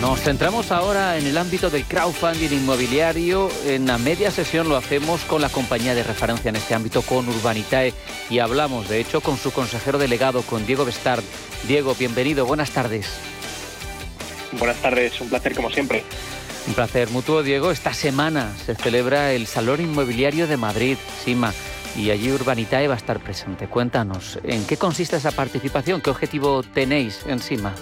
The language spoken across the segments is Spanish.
Nos centramos ahora en el ámbito del crowdfunding inmobiliario. En la media sesión lo hacemos con la compañía de referencia en este ámbito, con Urbanitae, y hablamos, de hecho, con su consejero delegado, con Diego Bestard. Diego, bienvenido, buenas tardes. Buenas tardes, un placer como siempre. Un placer mutuo, Diego. Esta semana se celebra el Salón Inmobiliario de Madrid, SIMA, y allí Urbanitae va a estar presente. Cuéntanos, ¿en qué consiste esa participación? ¿Qué objetivo tenéis en SIMA?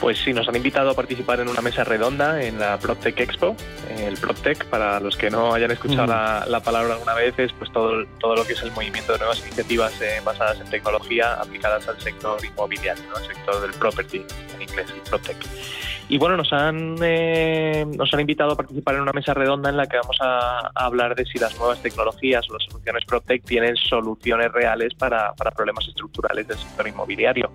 Pues sí, nos han invitado a participar en una mesa redonda en la PropTech Expo. El PropTech, para los que no hayan escuchado la, palabra alguna vez, es pues todo, todo lo que es el movimiento de nuevas iniciativas eh, basadas en tecnología aplicadas al sector inmobiliario, ¿no? al sector del property, en inglés, el PropTech. Y bueno, nos han, eh, nos han invitado a participar en una mesa redonda en la que vamos a, hablar de si las nuevas tecnologías o las soluciones PropTech tienen soluciones reales para, para problemas estructurales del sector inmobiliario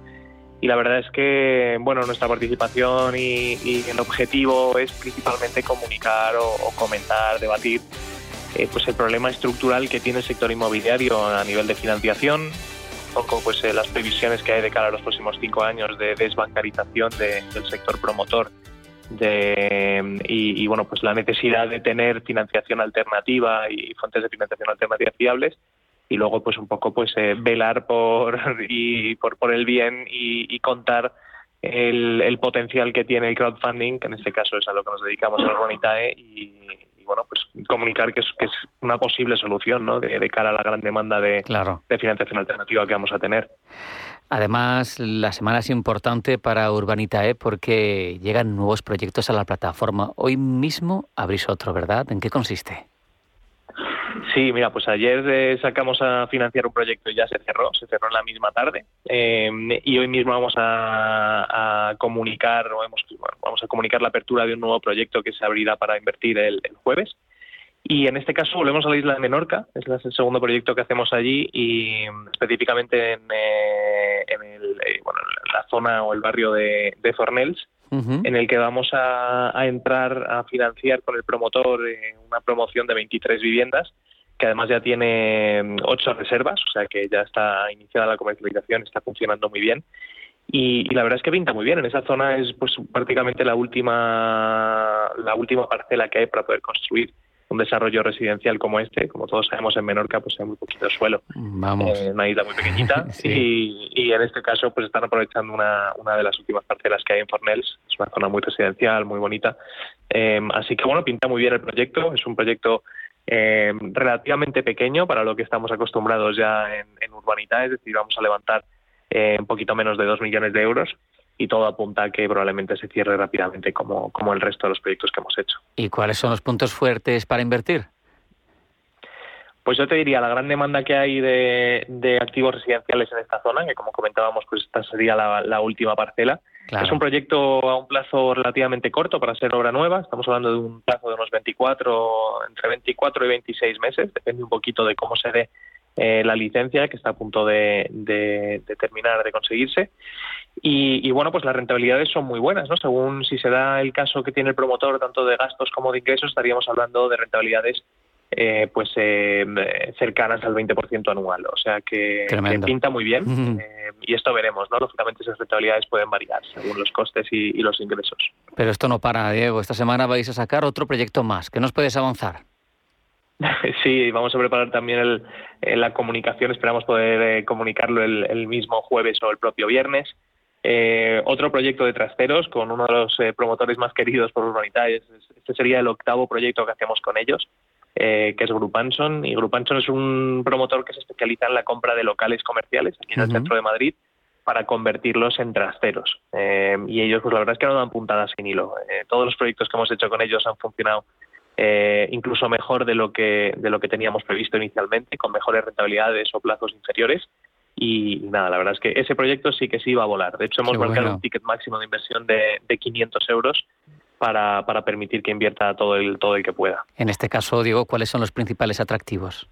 y la verdad es que bueno nuestra participación y, el objetivo es principalmente comunicar o, comentar, debatir eh, pues el problema estructural que tiene el sector inmobiliario a nivel de financiación, un poco pues eh, las previsiones que hay de cara a los próximos cinco años de desbancarización del sector promotor. De, y, y, bueno pues la necesidad de tener financiación alternativa y fuentes de financiación alternativa fiables y luego pues un poco pues eh, velar por y por, por el bien y, contar el, el, potencial que tiene el crowdfunding, que en este caso es a lo que nos dedicamos en Urbanitae y, y bueno pues comunicar que es, que es una posible solución ¿no? de, cara a la gran demanda de, de financiación alternativa que vamos a tener. Además, la semana es importante para Urbanitae porque llegan nuevos proyectos a la plataforma. Hoy mismo abrís otro, ¿verdad? ¿En qué consiste? Sí, mira, pues ayer eh, sacamos a financiar un proyecto y ya se cerró, se cerró en la misma tarde eh, y hoy mismo vamos a, comunicar, vamos a comunicar la apertura de un nuevo proyecto que se abrirá para invertir el, jueves. Y en este caso volvemos a la isla de Menorca, es el segundo proyecto que hacemos allí y específicamente en, eh, la zona o el barrio de, de Fornells, en el que vamos a, entrar a financiar con el promotor una promoción de 23 viviendas que además ya tiene mm, ocho reservas, o sea que ya está iniciada la comercialización, está funcionando muy bien. Y, la verdad es que pinta muy bien. En esa zona es pues prácticamente la última la última parcela que hay para poder construir un desarrollo residencial como este. Como todos sabemos, en Menorca pues hay muy poquito suelo. Vamos. Eh, una isla muy pequeñita. y, en este caso pues están aprovechando una, una de las últimas parcelas que hay en Fornells. Es una zona muy residencial, muy bonita. Eh, así que bueno, pinta muy bien el proyecto. Es un proyecto eh, relativamente pequeño para lo que estamos acostumbrados ya en, en Urbanita, es decir, vamos a levantar eh, un poquito menos de 2 millones de euros y todo apunta a que probablemente se cierre rápidamente como, como el resto de los proyectos que hemos hecho. ¿Y cuáles son los puntos fuertes para invertir? Pues yo te diría, la gran demanda que hay de, activos residenciales en esta zona, que como comentábamos, pues esta sería la última parcela, es un proyecto a un plazo relativamente corto para ser obra nueva. Estamos hablando de un plazo de unos 24, entre 24 y 26 meses. Depende un poquito de cómo se dé eh, la licencia que está a punto de, terminar de conseguirse. Y, y, bueno, pues las rentabilidades son muy buenas, ¿no? Según si se da el caso que tiene el promotor, tanto de gastos como de ingresos, estaríamos hablando de rentabilidades eh, pues eh, cercanas al 20% anual. O sea que, pinta muy bien eh, y esto veremos, ¿no? Lógicamente esas rentabilidades pueden variar según los costes y, los ingresos. Pero esto no para, Diego. Esta semana vais a sacar otro proyecto más. ¿Qué nos puedes avanzar? Sí, vamos a preparar también la comunicación. Esperamos poder comunicarlo el, mismo jueves o el propio viernes. otro proyecto de trasteros con uno de los promotores más queridos por Urbanitae. Este sería el octavo proyecto que hacemos con ellos. Eh, que es Grupanson. Y Grupanson es un promotor que se especializa en la compra de locales comerciales aquí en el centro de Madrid para convertirlos en trasteros. Eh, y ellos, pues la verdad es que no dan puntadas sin hilo. Eh, todos los proyectos que hemos hecho con ellos han funcionado incluso mejor de lo que de lo que teníamos previsto inicialmente, con mejores rentabilidades o plazos inferiores. Y nada, la verdad es que ese proyecto sí que sí va a volar. De hecho, hemos marcado un ticket máximo de inversión de, de 500 euros para, para permitir que invierta todo el, todo el que pueda. En este caso, Diego, ¿cuáles son los principales atractivos?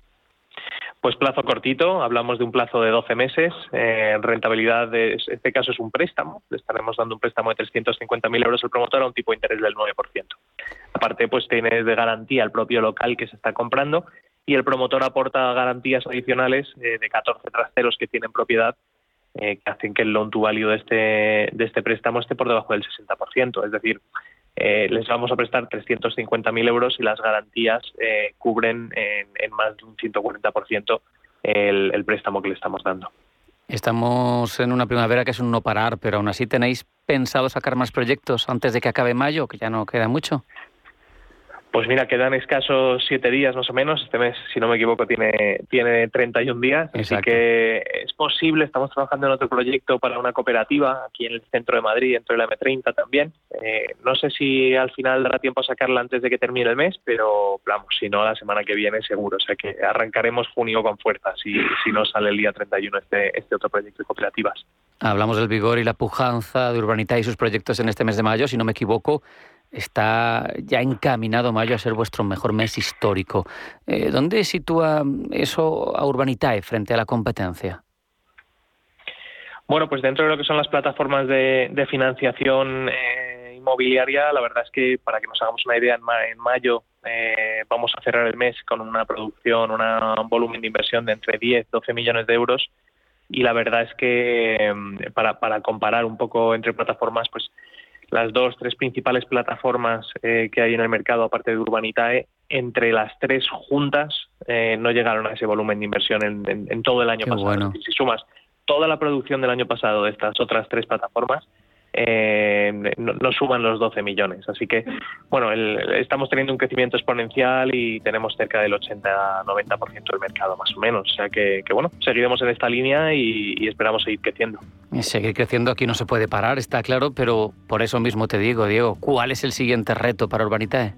Pues plazo cortito, hablamos de un plazo de 12 meses. Eh, rentabilidad, de este caso es un préstamo. Le estaremos dando un préstamo de 350.000 euros al promotor a un tipo de interés del 9%. Aparte, pues tiene de garantía el propio local que se está comprando y el promotor aporta garantías adicionales eh, de 14 trasteros que tienen propiedad eh, que hacen que el loan to value de este, de este préstamo esté por debajo del 60%. Es decir, eh, les vamos a prestar 350.000 euros y las garantías cubren en, más de un 140% el, el préstamo que le estamos dando. Estamos en una primavera que es un no parar, pero aún así tenéis pensado sacar más proyectos antes de que acabe mayo, que ya no queda mucho. Pues mira, quedan escasos siete días más o menos. Este mes, si no me equivoco, tiene, tiene 31 días. Así que es posible. Estamos trabajando en otro proyecto para una cooperativa aquí en el centro de Madrid, dentro de la M30 también. Eh, no sé si al final dará tiempo a sacarla antes de que termine el mes, pero vamos, si no, la semana que viene seguro. O sea que arrancaremos junio con fuerza si, si no sale el día 31 este, este otro proyecto de cooperativas. Hablamos del vigor y la pujanza de Urbanita y sus proyectos en este mes de mayo. Si no me equivoco, está ya encaminado mayo a ser vuestro mejor mes histórico. Eh, ¿Dónde sitúa eso a Urbanitae frente a la competencia? Bueno, pues dentro de lo que son las plataformas de, financiación eh, inmobiliaria, la verdad es que para que nos hagamos una idea, en, mayo eh, vamos a cerrar el mes con una producción, un volumen de inversión de entre 10 12 millones de euros y la verdad es que para, para comparar un poco entre plataformas, pues las dos, tres principales plataformas eh, que hay en el mercado, aparte de Urbanitae, entre las tres juntas eh, no llegaron a ese volumen de inversión en, todo el año pasado. Si sumas toda la producción del año pasado de estas otras tres plataformas, eh, no, suman los 12 millones. Así que, bueno, estamos teniendo un crecimiento exponencial y tenemos cerca del 80-90% del mercado, más o menos. O sea que, bueno, seguiremos en esta línea y, esperamos seguir creciendo. Y seguir creciendo aquí no se puede parar, está claro, pero por eso mismo te digo, Diego, ¿cuál es el siguiente reto para Urbanitae?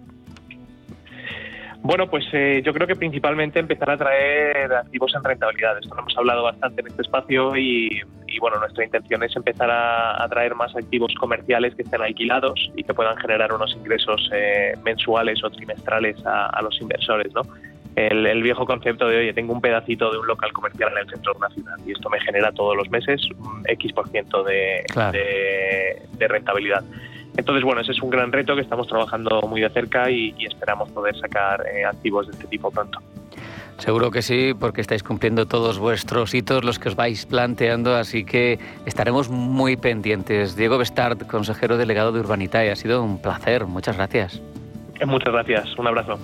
Bueno, pues eh, yo creo que principalmente empezar a traer activos en rentabilidad. Esto lo hemos hablado bastante en este espacio y, bueno, nuestra intención es empezar a, traer más activos comerciales que estén alquilados y que puedan generar unos ingresos eh, mensuales o trimestrales a, los inversores, ¿no? El, viejo concepto de, oye, tengo un pedacito de un local comercial en el centro de una ciudad y esto me genera todos los meses un X por ciento de, de rentabilidad. Entonces, bueno, ese es un gran reto que estamos trabajando muy de cerca y, esperamos poder sacar eh, activos de este tipo pronto. Seguro que sí, porque estáis cumpliendo todos vuestros hitos, los que os vais planteando, así que estaremos muy pendientes. Diego Bestard, consejero delegado de Urbanitae, ha sido un placer. Muchas gracias. Muchas gracias. Un abrazo.